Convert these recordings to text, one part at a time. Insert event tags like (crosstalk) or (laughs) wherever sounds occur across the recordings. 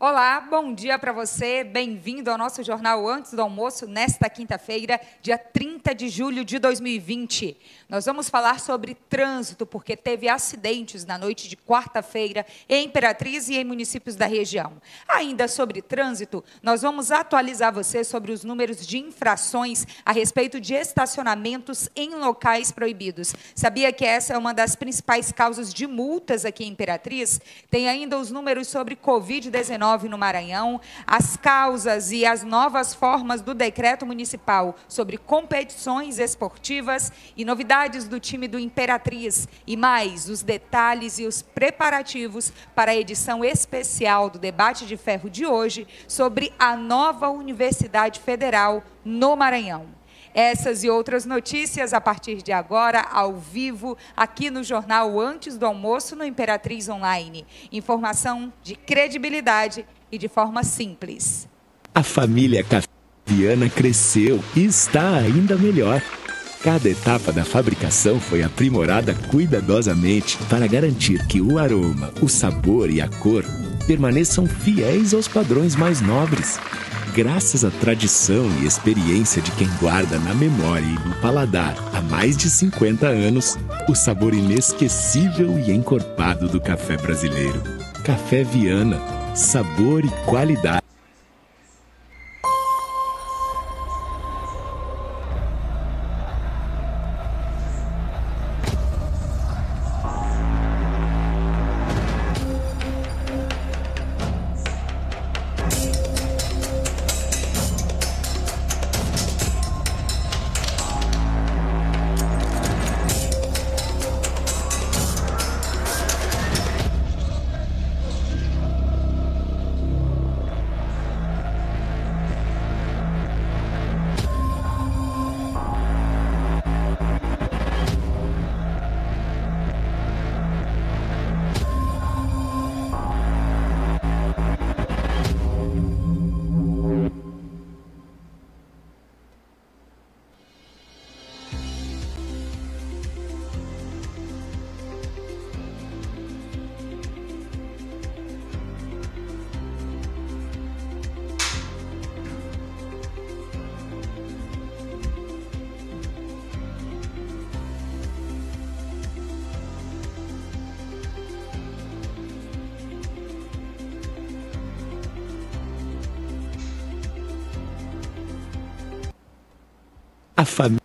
Olá, bom dia para você. Bem-vindo ao nosso jornal Antes do Almoço, nesta quinta-feira, dia 30 de julho de 2020. Nós vamos falar sobre trânsito, porque teve acidentes na noite de quarta-feira em Imperatriz e em municípios da região. Ainda sobre trânsito, nós vamos atualizar você sobre os números de infrações a respeito de estacionamentos em locais proibidos. Sabia que essa é uma das principais causas de multas aqui em Imperatriz? Tem ainda os números sobre Covid-19 no Maranhão, as causas e as novas formas do decreto municipal sobre competições esportivas e novidades do time do Imperatriz e mais os detalhes e os preparativos para a edição especial do debate de ferro de hoje sobre a nova Universidade Federal no Maranhão. Essas e outras notícias a partir de agora, ao vivo, aqui no jornal Antes do Almoço, no Imperatriz Online. Informação de credibilidade e de forma simples. A família Caviana cresceu e está ainda melhor. Cada etapa da fabricação foi aprimorada cuidadosamente para garantir que o aroma, o sabor e a cor permaneçam fiéis aos padrões mais nobres. Graças à tradição e experiência de quem guarda na memória e no paladar há mais de 50 anos o sabor inesquecível e encorpado do café brasileiro. Café Viana, sabor e qualidade. A família.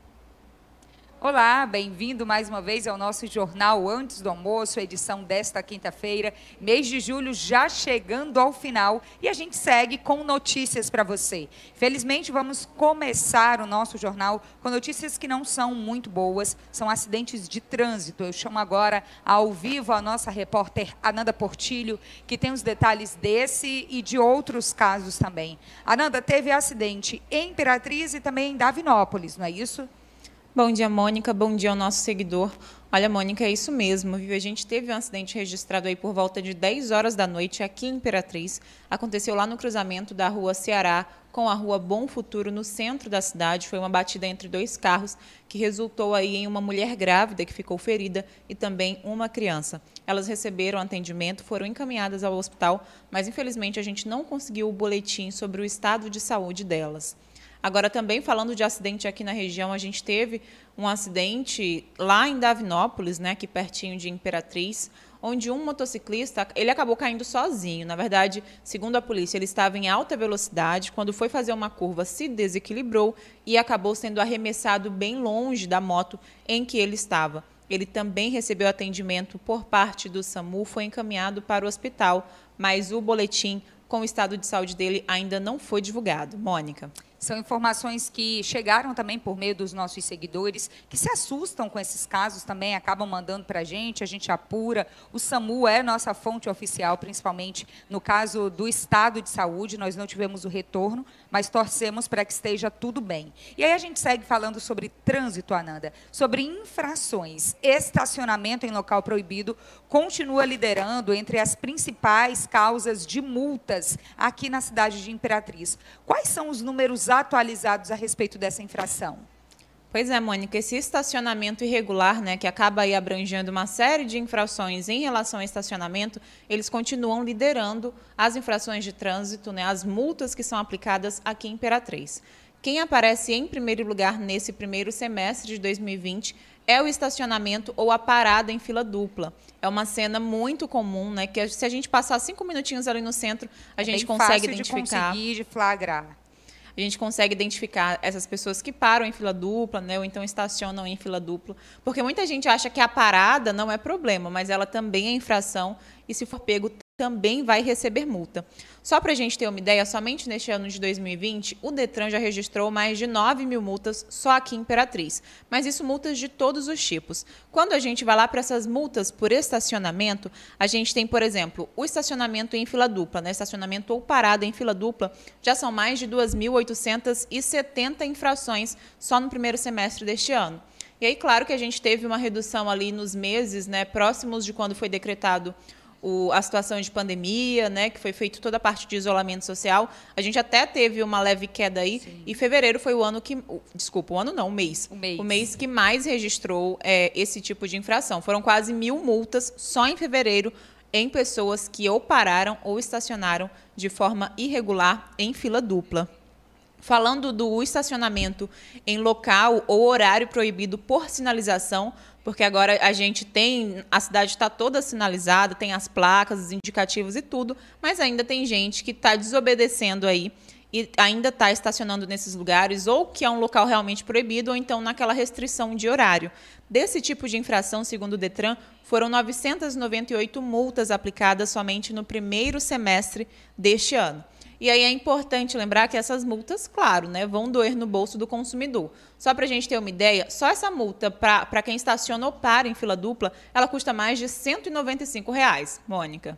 Olá, bem-vindo mais uma vez ao nosso jornal Antes do Almoço, edição desta quinta-feira, mês de julho já chegando ao final e a gente segue com notícias para você. Felizmente, vamos começar o nosso jornal com notícias que não são muito boas, são acidentes de trânsito. Eu chamo agora ao vivo a nossa repórter Ananda Portilho, que tem os detalhes desse e de outros casos também. Ananda, teve acidente em Imperatriz e também em Davinópolis, não é isso? Bom dia, Mônica. Bom dia ao nosso seguidor. Olha, Mônica, é isso mesmo, viu? A gente teve um acidente registrado aí por volta de 10 horas da noite aqui em Imperatriz. Aconteceu lá no cruzamento da rua Ceará com a rua Bom Futuro, no centro da cidade. Foi uma batida entre dois carros que resultou aí em uma mulher grávida que ficou ferida e também uma criança. Elas receberam atendimento, foram encaminhadas ao hospital, mas infelizmente a gente não conseguiu o boletim sobre o estado de saúde delas. Agora, também falando de acidente aqui na região, a gente teve um acidente lá em Davinópolis, né, aqui pertinho de Imperatriz, onde um motociclista ele acabou caindo sozinho. Na verdade, segundo a polícia, ele estava em alta velocidade, quando foi fazer uma curva, se desequilibrou e acabou sendo arremessado bem longe da moto em que ele estava. Ele também recebeu atendimento por parte do SAMU, foi encaminhado para o hospital, mas o boletim com o estado de saúde dele ainda não foi divulgado. Mônica. São informações que chegaram também por meio dos nossos seguidores, que se assustam com esses casos também, acabam mandando para a gente, a gente apura. O SAMU é nossa fonte oficial, principalmente no caso do estado de saúde. Nós não tivemos o retorno, mas torcemos para que esteja tudo bem. E aí a gente segue falando sobre trânsito, Ananda, sobre infrações. Estacionamento em local proibido continua liderando entre as principais causas de multas aqui na cidade de Imperatriz. Quais são os números atualizados a respeito dessa infração? Pois é, Mônica, esse estacionamento irregular, né, que acaba aí abrangendo uma série de infrações em relação ao estacionamento, eles continuam liderando as infrações de trânsito, né, as multas que são aplicadas aqui em Imperatriz. Quem aparece em primeiro lugar nesse primeiro semestre de 2020 é o estacionamento ou a parada em fila dupla. É uma cena muito comum, né? Que se a gente passar cinco minutinhos ali no centro, a é gente consegue fácil identificar. De conseguir de flagrar a gente consegue identificar essas pessoas que param em fila dupla, né, ou então estacionam em fila dupla, porque muita gente acha que a parada não é problema, mas ela também é infração e se for pego também vai receber multa. Só para a gente ter uma ideia, somente neste ano de 2020, o Detran já registrou mais de 9 mil multas só aqui em Imperatriz. Mas isso multas de todos os tipos. Quando a gente vai lá para essas multas por estacionamento, a gente tem, por exemplo, o estacionamento em fila dupla, né? estacionamento ou parada em fila dupla, já são mais de 2.870 infrações só no primeiro semestre deste ano. E aí, claro que a gente teve uma redução ali nos meses né, próximos de quando foi decretado o, a situação de pandemia, né, que foi feito toda a parte de isolamento social. A gente até teve uma leve queda aí. Sim. E fevereiro foi o ano que. Desculpa, o ano não, o mês. O mês, o mês que mais registrou é, esse tipo de infração. Foram quase mil multas só em fevereiro em pessoas que ou pararam ou estacionaram de forma irregular em fila dupla. Falando do estacionamento em local ou horário proibido por sinalização, porque agora a gente tem, a cidade está toda sinalizada, tem as placas, os indicativos e tudo, mas ainda tem gente que está desobedecendo aí e ainda está estacionando nesses lugares, ou que é um local realmente proibido, ou então naquela restrição de horário. Desse tipo de infração, segundo o Detran, foram 998 multas aplicadas somente no primeiro semestre deste ano. E aí é importante lembrar que essas multas, claro, né, vão doer no bolso do consumidor. Só para a gente ter uma ideia, só essa multa para quem estaciona ou para em fila dupla, ela custa mais de 195 reais, Mônica.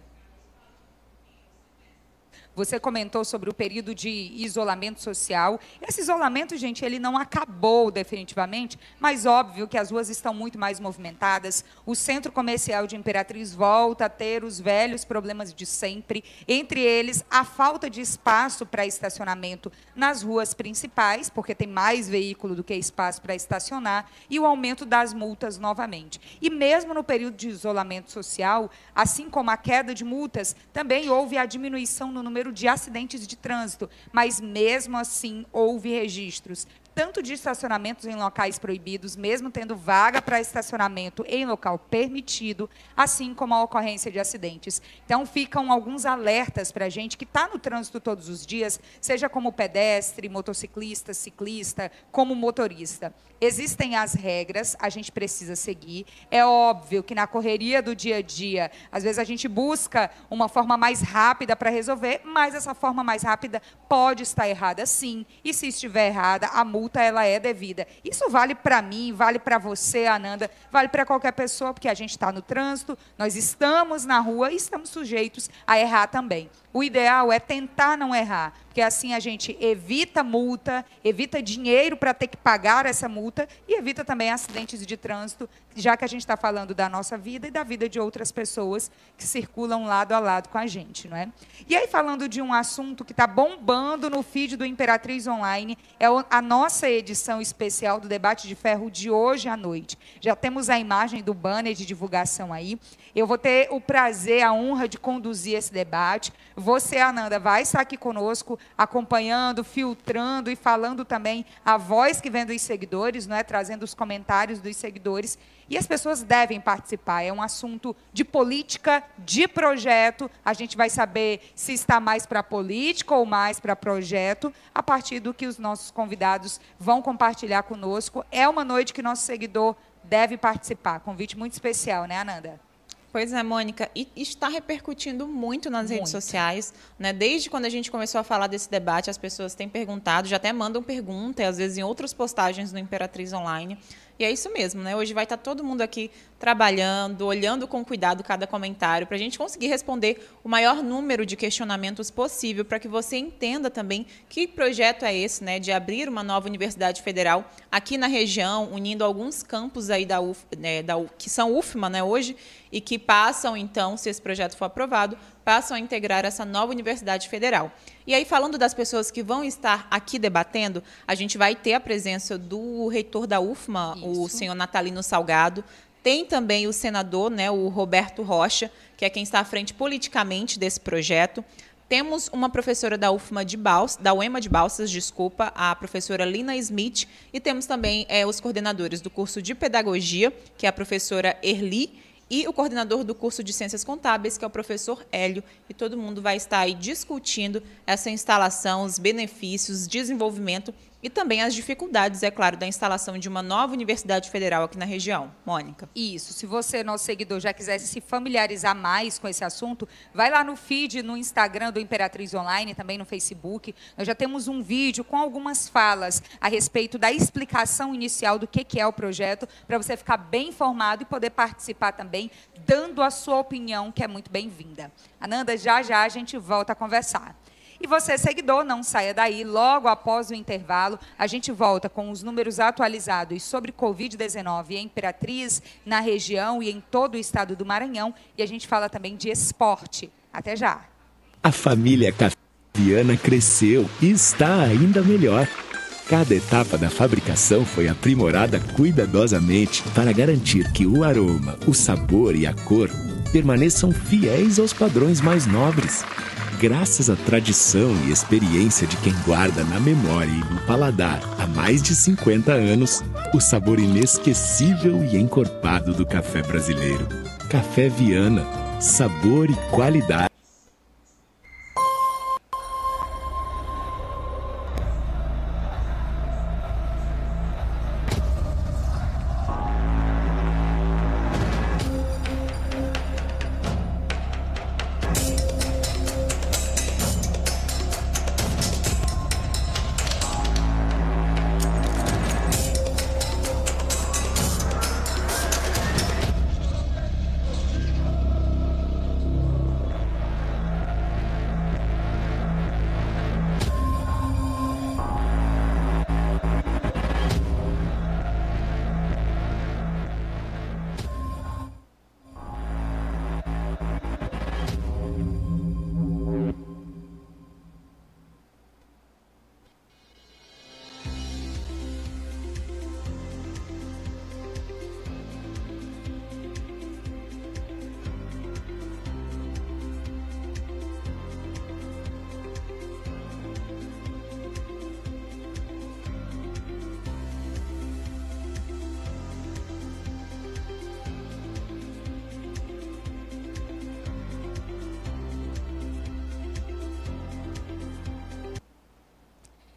Você comentou sobre o período de isolamento social. Esse isolamento, gente, ele não acabou definitivamente, mas óbvio que as ruas estão muito mais movimentadas. O centro comercial de Imperatriz volta a ter os velhos problemas de sempre, entre eles a falta de espaço para estacionamento nas ruas principais, porque tem mais veículo do que espaço para estacionar, e o aumento das multas novamente. E mesmo no período de isolamento social, assim como a queda de multas, também houve a diminuição no número número de acidentes de trânsito, mas mesmo assim houve registros tanto de estacionamentos em locais proibidos, mesmo tendo vaga para estacionamento em local permitido, assim como a ocorrência de acidentes. Então, ficam alguns alertas para a gente que está no trânsito todos os dias, seja como pedestre, motociclista, ciclista, como motorista. Existem as regras, a gente precisa seguir. É óbvio que na correria do dia a dia, às vezes a gente busca uma forma mais rápida para resolver, mas essa forma mais rápida pode estar errada sim. E se estiver errada, a multa multa ela é devida. Isso vale para mim, vale para você, Ananda, vale para qualquer pessoa, porque a gente está no trânsito, nós estamos na rua e estamos sujeitos a errar também. O ideal é tentar não errar, porque assim a gente evita multa, evita dinheiro para ter que pagar essa multa e evita também acidentes de trânsito, já que a gente está falando da nossa vida e da vida de outras pessoas que circulam lado a lado com a gente, não é? E aí falando de um assunto que está bombando no feed do Imperatriz Online, é a nossa edição especial do debate de ferro de hoje à noite. Já temos a imagem do banner de divulgação aí. Eu vou ter o prazer, a honra de conduzir esse debate. Você, Ananda, vai estar aqui conosco, acompanhando, filtrando e falando também a voz que vem dos seguidores, não é? trazendo os comentários dos seguidores. E as pessoas devem participar. É um assunto de política, de projeto. A gente vai saber se está mais para política ou mais para projeto, a partir do que os nossos convidados vão compartilhar conosco. É uma noite que nosso seguidor deve participar. Convite muito especial, né, Ananda? Pois é, Mônica, e está repercutindo muito nas muito. redes sociais. Né? Desde quando a gente começou a falar desse debate, as pessoas têm perguntado, já até mandam pergunta, e às vezes em outras postagens no Imperatriz Online. E é isso mesmo, né? Hoje vai estar todo mundo aqui trabalhando, olhando com cuidado cada comentário, para a gente conseguir responder o maior número de questionamentos possível, para que você entenda também que projeto é esse, né, de abrir uma nova universidade federal aqui na região, unindo alguns campos aí da, UF, né, da que são UFMA, né, hoje, e que passam, então, se esse projeto for aprovado, passam a integrar essa nova universidade federal. E aí, falando das pessoas que vão estar aqui debatendo, a gente vai ter a presença do reitor da UFMA, Isso. o senhor Natalino Salgado, tem também o senador, né, o Roberto Rocha, que é quem está à frente politicamente desse projeto. Temos uma professora da UFMA de Balsas, da UEMA de Balsas, desculpa, a professora Lina Smith, e temos também é, os coordenadores do curso de Pedagogia, que é a professora Erli, e o coordenador do curso de Ciências Contábeis, que é o professor Hélio, e todo mundo vai estar aí discutindo essa instalação, os benefícios, desenvolvimento e também as dificuldades, é claro, da instalação de uma nova universidade federal aqui na região. Mônica. Isso. Se você, nosso seguidor, já quisesse se familiarizar mais com esse assunto, vai lá no feed, no Instagram do Imperatriz Online, também no Facebook. Nós já temos um vídeo com algumas falas a respeito da explicação inicial do que é o projeto, para você ficar bem informado e poder participar também, dando a sua opinião, que é muito bem-vinda. Ananda, já já a gente volta a conversar. E você, seguidor, não saia daí. Logo após o intervalo, a gente volta com os números atualizados sobre Covid-19 em Imperatriz, na região e em todo o estado do Maranhão. E a gente fala também de esporte. Até já. A família Caviana cresceu e está ainda melhor. Cada etapa da fabricação foi aprimorada cuidadosamente para garantir que o aroma, o sabor e a cor permaneçam fiéis aos padrões mais nobres graças à tradição e experiência de quem guarda na memória e no paladar há mais de 50 anos o sabor inesquecível e encorpado do café brasileiro. Café Viana, sabor e qualidade.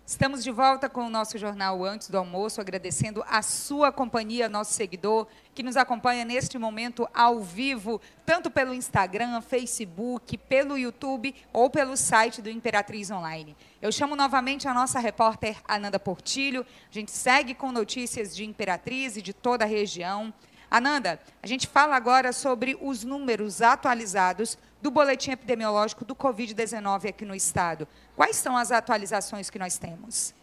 Estamos de volta com o nosso jornal Antes do Almoço, agradecendo a sua companhia, nosso seguidor, que nos acompanha neste momento ao vivo, tanto pelo Instagram, Facebook, pelo YouTube ou pelo site do Imperatriz Online. Eu chamo novamente a nossa repórter Ananda Portilho. A gente segue com notícias de Imperatriz e de toda a região. Ananda, a gente fala agora sobre os números atualizados do boletim epidemiológico do Covid-19 aqui no estado. Quais são as atualizações que nós temos?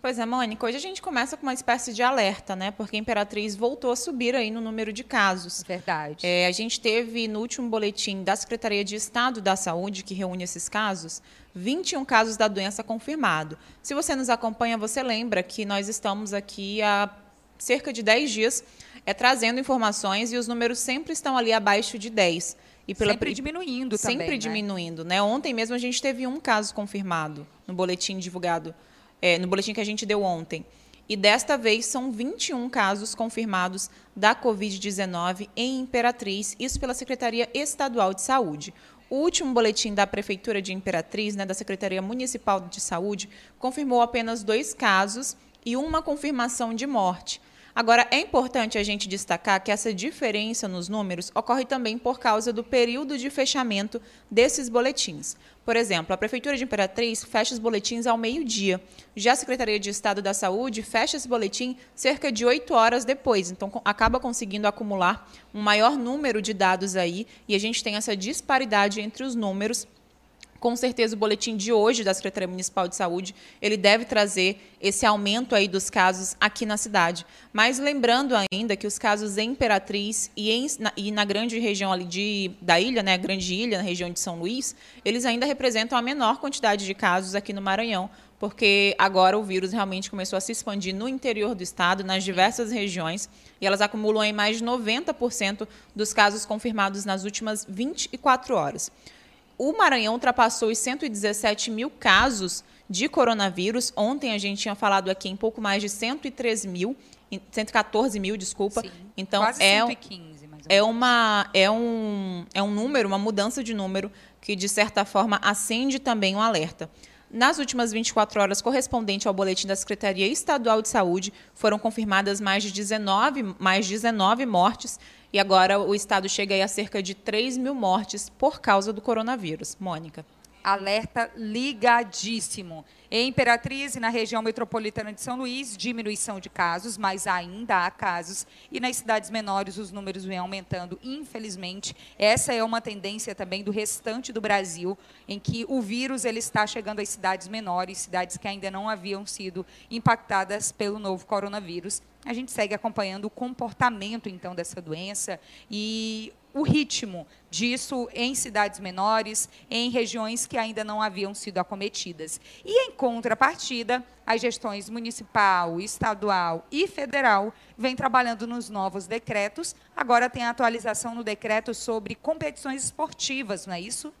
Pois é, Mônica, hoje a gente começa com uma espécie de alerta, né? Porque a Imperatriz voltou a subir aí no número de casos. Verdade. É, a gente teve no último boletim da Secretaria de Estado da Saúde, que reúne esses casos, 21 casos da doença confirmado. Se você nos acompanha, você lembra que nós estamos aqui há cerca de 10 dias é, trazendo informações e os números sempre estão ali abaixo de 10. E pela sempre diminuindo sempre também. Sempre né? diminuindo. Né? Ontem mesmo a gente teve um caso confirmado no boletim divulgado, é, no boletim que a gente deu ontem. E desta vez são 21 casos confirmados da Covid-19 em Imperatriz, isso pela Secretaria Estadual de Saúde. O último boletim da Prefeitura de Imperatriz, né, da Secretaria Municipal de Saúde, confirmou apenas dois casos e uma confirmação de morte. Agora, é importante a gente destacar que essa diferença nos números ocorre também por causa do período de fechamento desses boletins. Por exemplo, a Prefeitura de Imperatriz fecha os boletins ao meio-dia. Já a Secretaria de Estado da Saúde fecha esse boletim cerca de oito horas depois. Então, acaba conseguindo acumular um maior número de dados aí e a gente tem essa disparidade entre os números com certeza o boletim de hoje da Secretaria Municipal de Saúde, ele deve trazer esse aumento aí dos casos aqui na cidade. Mas lembrando ainda que os casos em Imperatriz e, em, na, e na grande região ali de, da ilha, né, grande ilha, na região de São Luís, eles ainda representam a menor quantidade de casos aqui no Maranhão, porque agora o vírus realmente começou a se expandir no interior do estado, nas diversas regiões, e elas acumulam em mais de 90% dos casos confirmados nas últimas 24 horas o Maranhão ultrapassou os 117 mil casos de coronavírus. Ontem a gente tinha falado aqui em pouco mais de 113 mil, 114 mil, desculpa. Sim, então é 115, mais é uma é um é um número, uma mudança de número que de certa forma acende também um alerta. Nas últimas 24 horas, correspondente ao boletim da Secretaria Estadual de Saúde, foram confirmadas mais de 19, mais 19 mortes e agora o estado chega a cerca de 3 mil mortes por causa do coronavírus. Mônica. Alerta ligadíssimo. Em Imperatriz e na região metropolitana de São Luís, diminuição de casos, mas ainda há casos. E nas cidades menores, os números vêm aumentando, infelizmente. Essa é uma tendência também do restante do Brasil, em que o vírus ele está chegando às cidades menores, cidades que ainda não haviam sido impactadas pelo novo coronavírus. A gente segue acompanhando o comportamento, então, dessa doença e o ritmo disso em cidades menores, em regiões que ainda não haviam sido acometidas. E, em contrapartida, as gestões municipal, estadual e federal vêm trabalhando nos novos decretos. Agora tem a atualização no decreto sobre competições esportivas, não é isso?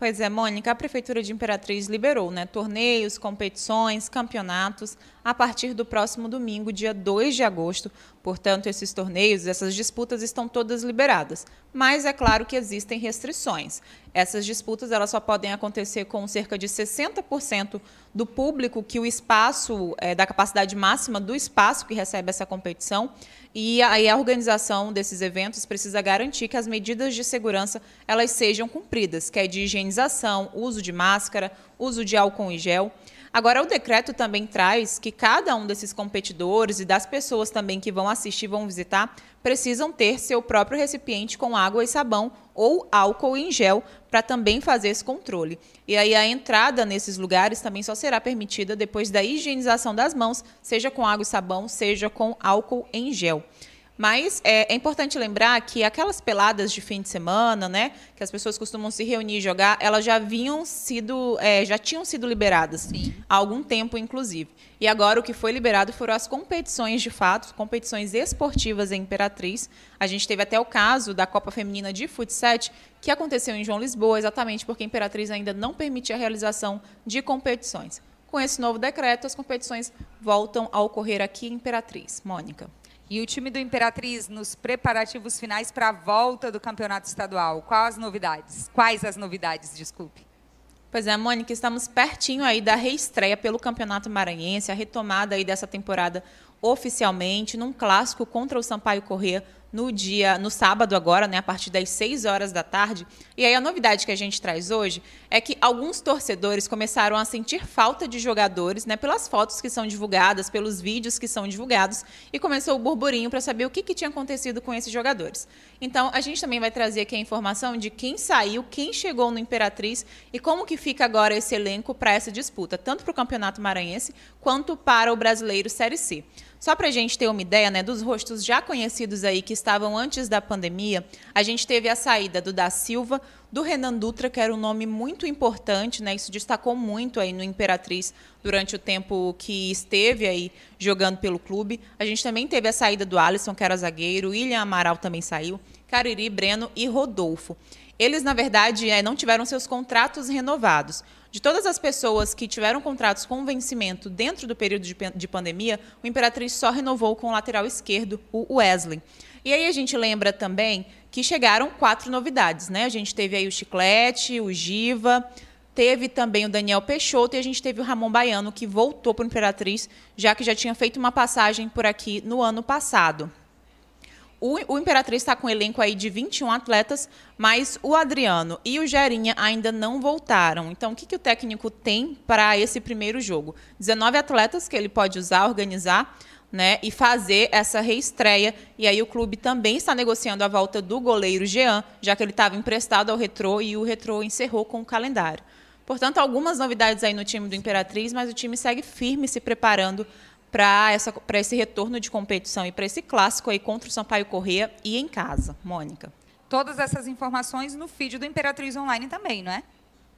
Pois é, Mônica, a Prefeitura de Imperatriz liberou né, torneios, competições, campeonatos a partir do próximo domingo, dia 2 de agosto. Portanto, esses torneios, essas disputas estão todas liberadas. Mas é claro que existem restrições. Essas disputas elas só podem acontecer com cerca de 60% do público que o espaço, é, da capacidade máxima do espaço que recebe essa competição. E aí a organização desses eventos precisa garantir que as medidas de segurança elas sejam cumpridas, que é de higienização, uso de máscara, uso de álcool em gel. Agora, o decreto também traz que cada um desses competidores e das pessoas também que vão assistir, vão visitar, precisam ter seu próprio recipiente com água e sabão ou álcool em gel para também fazer esse controle. E aí a entrada nesses lugares também só será permitida depois da higienização das mãos, seja com água e sabão, seja com álcool em gel. Mas é, é, importante lembrar que aquelas peladas de fim de semana, né, que as pessoas costumam se reunir e jogar, elas já haviam sido, é, já tinham sido liberadas Sim. há algum tempo, inclusive. E agora o que foi liberado foram as competições de fato, competições esportivas em Imperatriz. A gente teve até o caso da Copa Feminina de Futsal, que aconteceu em João Lisboa, exatamente porque a Imperatriz ainda não permitia a realização de competições. Com esse novo decreto, as competições voltam a ocorrer aqui em Imperatriz. Mônica. E o time do Imperatriz nos preparativos finais para a volta do campeonato estadual. Quais as novidades? Quais as novidades, desculpe? Pois é, Mônica, estamos pertinho aí da reestreia pelo Campeonato Maranhense, a retomada aí dessa temporada oficialmente num clássico contra o Sampaio Corrêa no dia, no sábado agora, né, a partir das 6 horas da tarde. E aí a novidade que a gente traz hoje é que alguns torcedores começaram a sentir falta de jogadores, né, pelas fotos que são divulgadas, pelos vídeos que são divulgados, e começou o burburinho para saber o que, que tinha acontecido com esses jogadores. Então, a gente também vai trazer aqui a informação de quem saiu, quem chegou no Imperatriz e como que fica agora esse elenco para essa disputa, tanto para o Campeonato Maranhense quanto para o Brasileiro Série C. Só para a gente ter uma ideia né, dos rostos já conhecidos aí que estavam antes da pandemia, a gente teve a saída do Da Silva, do Renan Dutra, que era um nome muito importante, né? Isso destacou muito aí no Imperatriz durante o tempo que esteve aí jogando pelo clube. A gente também teve a saída do Alisson, que era zagueiro, William Amaral também saiu, Cariri, Breno e Rodolfo. Eles, na verdade, é, não tiveram seus contratos renovados. De todas as pessoas que tiveram contratos com vencimento dentro do período de, de pandemia, o Imperatriz só renovou com o lateral esquerdo, o Wesley. E aí a gente lembra também que chegaram quatro novidades, né? A gente teve aí o Chiclete, o Giva, teve também o Daniel Peixoto e a gente teve o Ramon Baiano, que voltou para o Imperatriz, já que já tinha feito uma passagem por aqui no ano passado. O, o Imperatriz está com um elenco aí de 21 atletas, mas o Adriano e o Gerinha ainda não voltaram. Então, o que, que o técnico tem para esse primeiro jogo? 19 atletas que ele pode usar, organizar. Né, e fazer essa reestreia. E aí o clube também está negociando a volta do goleiro Jean, já que ele estava emprestado ao Retrô e o Retrô encerrou com o calendário. Portanto, algumas novidades aí no time do Imperatriz, mas o time segue firme se preparando para esse retorno de competição e para esse clássico aí contra o Sampaio Corrêa e em casa, Mônica. Todas essas informações no feed do Imperatriz Online também, não é?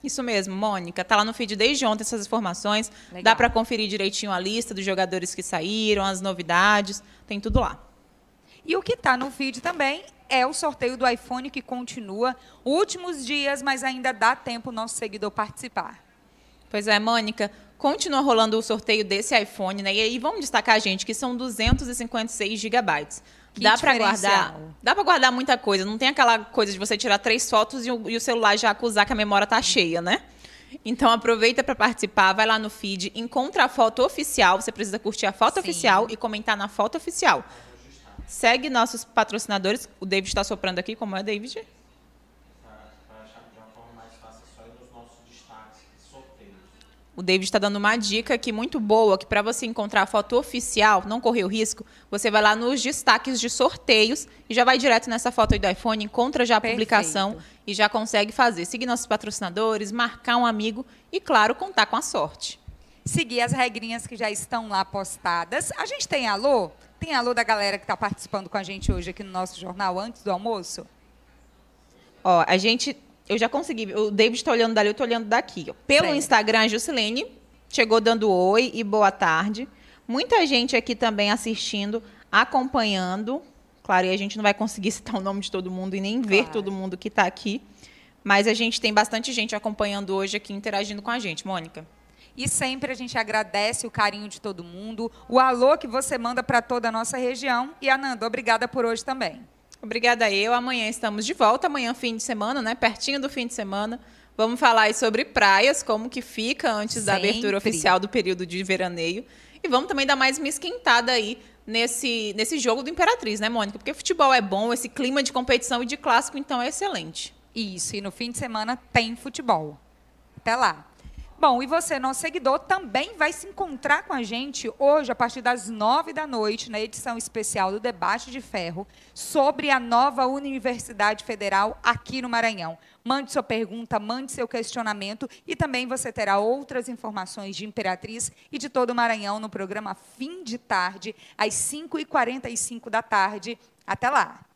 Isso mesmo, Mônica. Está lá no feed desde ontem essas informações. Legal. Dá para conferir direitinho a lista dos jogadores que saíram, as novidades, tem tudo lá. E o que está no feed também é o sorteio do iPhone que continua. Últimos dias, mas ainda dá tempo o nosso seguidor participar. Pois é, Mônica continua rolando o sorteio desse iPhone, né? E aí vamos destacar, gente, que são 256 gigabytes. Que dá para guardar, dá para guardar muita coisa. Não tem aquela coisa de você tirar três fotos e o, e o celular já acusar que a memória tá cheia, né? Então aproveita para participar, vai lá no feed, encontra a foto oficial. Você precisa curtir a foto Sim. oficial e comentar na foto oficial. Segue nossos patrocinadores. O David está soprando aqui, como é, David? O David está dando uma dica aqui muito boa, que para você encontrar a foto oficial, não correr o risco, você vai lá nos destaques de sorteios e já vai direto nessa foto aí do iPhone, encontra já a Perfeito. publicação e já consegue fazer. Seguir nossos patrocinadores, marcar um amigo e, claro, contar com a sorte. Seguir as regrinhas que já estão lá postadas. A gente tem alô? Tem alô da galera que está participando com a gente hoje aqui no nosso jornal antes do almoço? Ó, a gente eu já consegui. O David está olhando dali, eu estou olhando daqui. Pelo. Instagram, a chegou dando oi e boa tarde. Muita gente aqui também assistindo, acompanhando. Claro, e a gente não vai conseguir (laughs) citar o nome de todo mundo e nem claro. ver todo mundo que está aqui. Mas a gente tem bastante gente acompanhando hoje aqui, interagindo com a gente. Mônica. E sempre a gente agradece o carinho de todo mundo, o alô que você manda para toda a nossa região. E, Ananda, obrigada por hoje também. Obrigada eu. Amanhã estamos de volta. Amanhã fim de semana, né? Pertinho do fim de semana. Vamos falar aí sobre praias, como que fica antes Sempre. da abertura oficial do período de veraneio. E vamos também dar mais uma esquentada aí nesse, nesse jogo do Imperatriz, né, Mônica? Porque futebol é bom, esse clima de competição e de clássico, então, é excelente. Isso, e no fim de semana tem futebol. Até lá. Bom, e você, nosso seguidor, também vai se encontrar com a gente hoje, a partir das nove da noite, na edição especial do Debate de Ferro, sobre a nova Universidade Federal aqui no Maranhão. Mande sua pergunta, mande seu questionamento e também você terá outras informações de Imperatriz e de todo o Maranhão no programa Fim de Tarde, às 5h45 da tarde. Até lá!